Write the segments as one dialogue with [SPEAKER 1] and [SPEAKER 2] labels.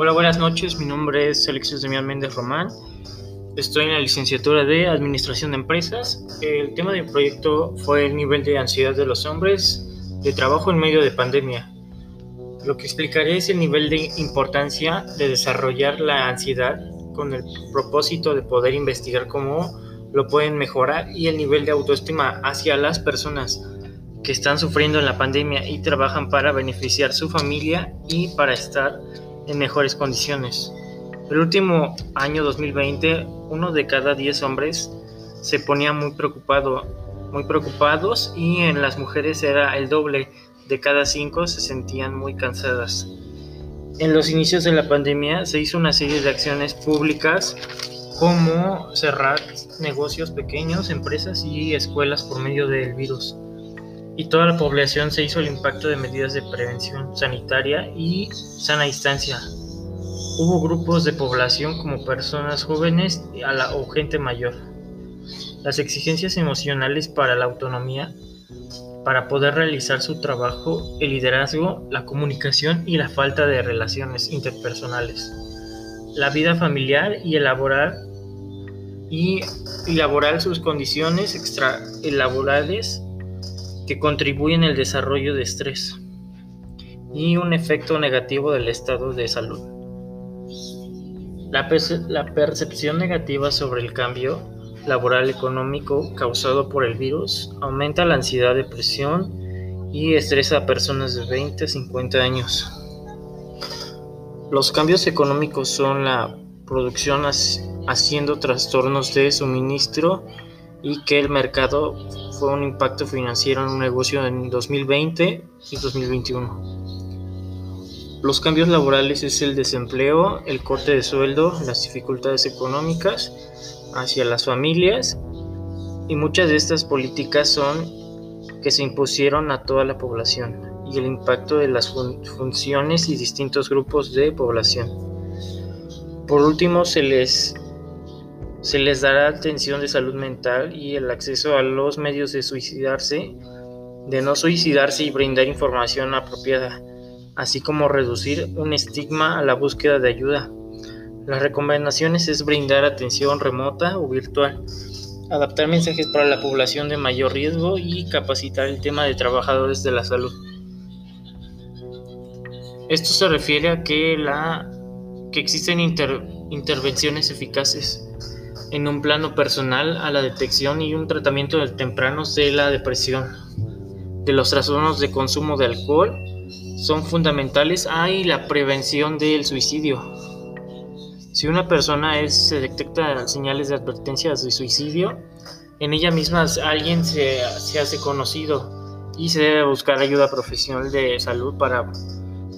[SPEAKER 1] Hola, buenas noches. Mi nombre es Alexis Demián Méndez Román. Estoy en la licenciatura de Administración de Empresas. El tema del proyecto fue el nivel de ansiedad de los hombres de trabajo en medio de pandemia. Lo que explicaré es el nivel de importancia de desarrollar la ansiedad con el propósito de poder investigar cómo lo pueden mejorar y el nivel de autoestima hacia las personas que están sufriendo en la pandemia y trabajan para beneficiar su familia y para estar en mejores condiciones. El último año 2020, uno de cada diez hombres se ponía muy preocupado, muy preocupados y en las mujeres era el doble de cada cinco se sentían muy cansadas. En los inicios de la pandemia se hizo una serie de acciones públicas como cerrar negocios pequeños, empresas y escuelas por medio del virus y toda la población se hizo el impacto de medidas de prevención sanitaria y sana distancia. Hubo grupos de población como personas jóvenes a la, o gente mayor. Las exigencias emocionales para la autonomía, para poder realizar su trabajo, el liderazgo, la comunicación y la falta de relaciones interpersonales. La vida familiar y elaborar y sus condiciones extralaborales que contribuyen al desarrollo de estrés y un efecto negativo del estado de salud. La, la percepción negativa sobre el cambio laboral económico causado por el virus aumenta la ansiedad, depresión y estresa a personas de 20 a 50 años. Los cambios económicos son la producción haciendo trastornos de suministro y que el mercado fue un impacto financiero en un negocio en 2020 y 2021. Los cambios laborales es el desempleo, el corte de sueldo, las dificultades económicas hacia las familias y muchas de estas políticas son que se impusieron a toda la población y el impacto de las funciones y distintos grupos de población. Por último, se les se les dará atención de salud mental y el acceso a los medios de suicidarse, de no suicidarse y brindar información apropiada, así como reducir un estigma a la búsqueda de ayuda. Las recomendaciones es brindar atención remota o virtual, adaptar mensajes para la población de mayor riesgo y capacitar el tema de trabajadores de la salud. Esto se refiere a que, la, que existen intervenciones eficaces en un plano personal a la detección y un tratamiento tempranos de la depresión, de los trastornos de consumo de alcohol, son fundamentales. Hay la prevención del suicidio. Si una persona es, se detecta señales de advertencia de suicidio, en ella misma alguien se, se hace conocido y se debe buscar ayuda profesional de salud para,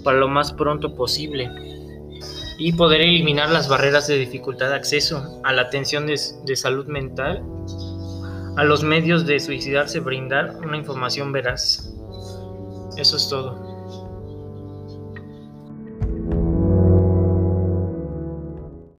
[SPEAKER 1] para lo más pronto posible y poder eliminar las barreras de dificultad de acceso a la atención de, salud mental, a los medios de suicidarse, brindar una información veraz. Eso es todo.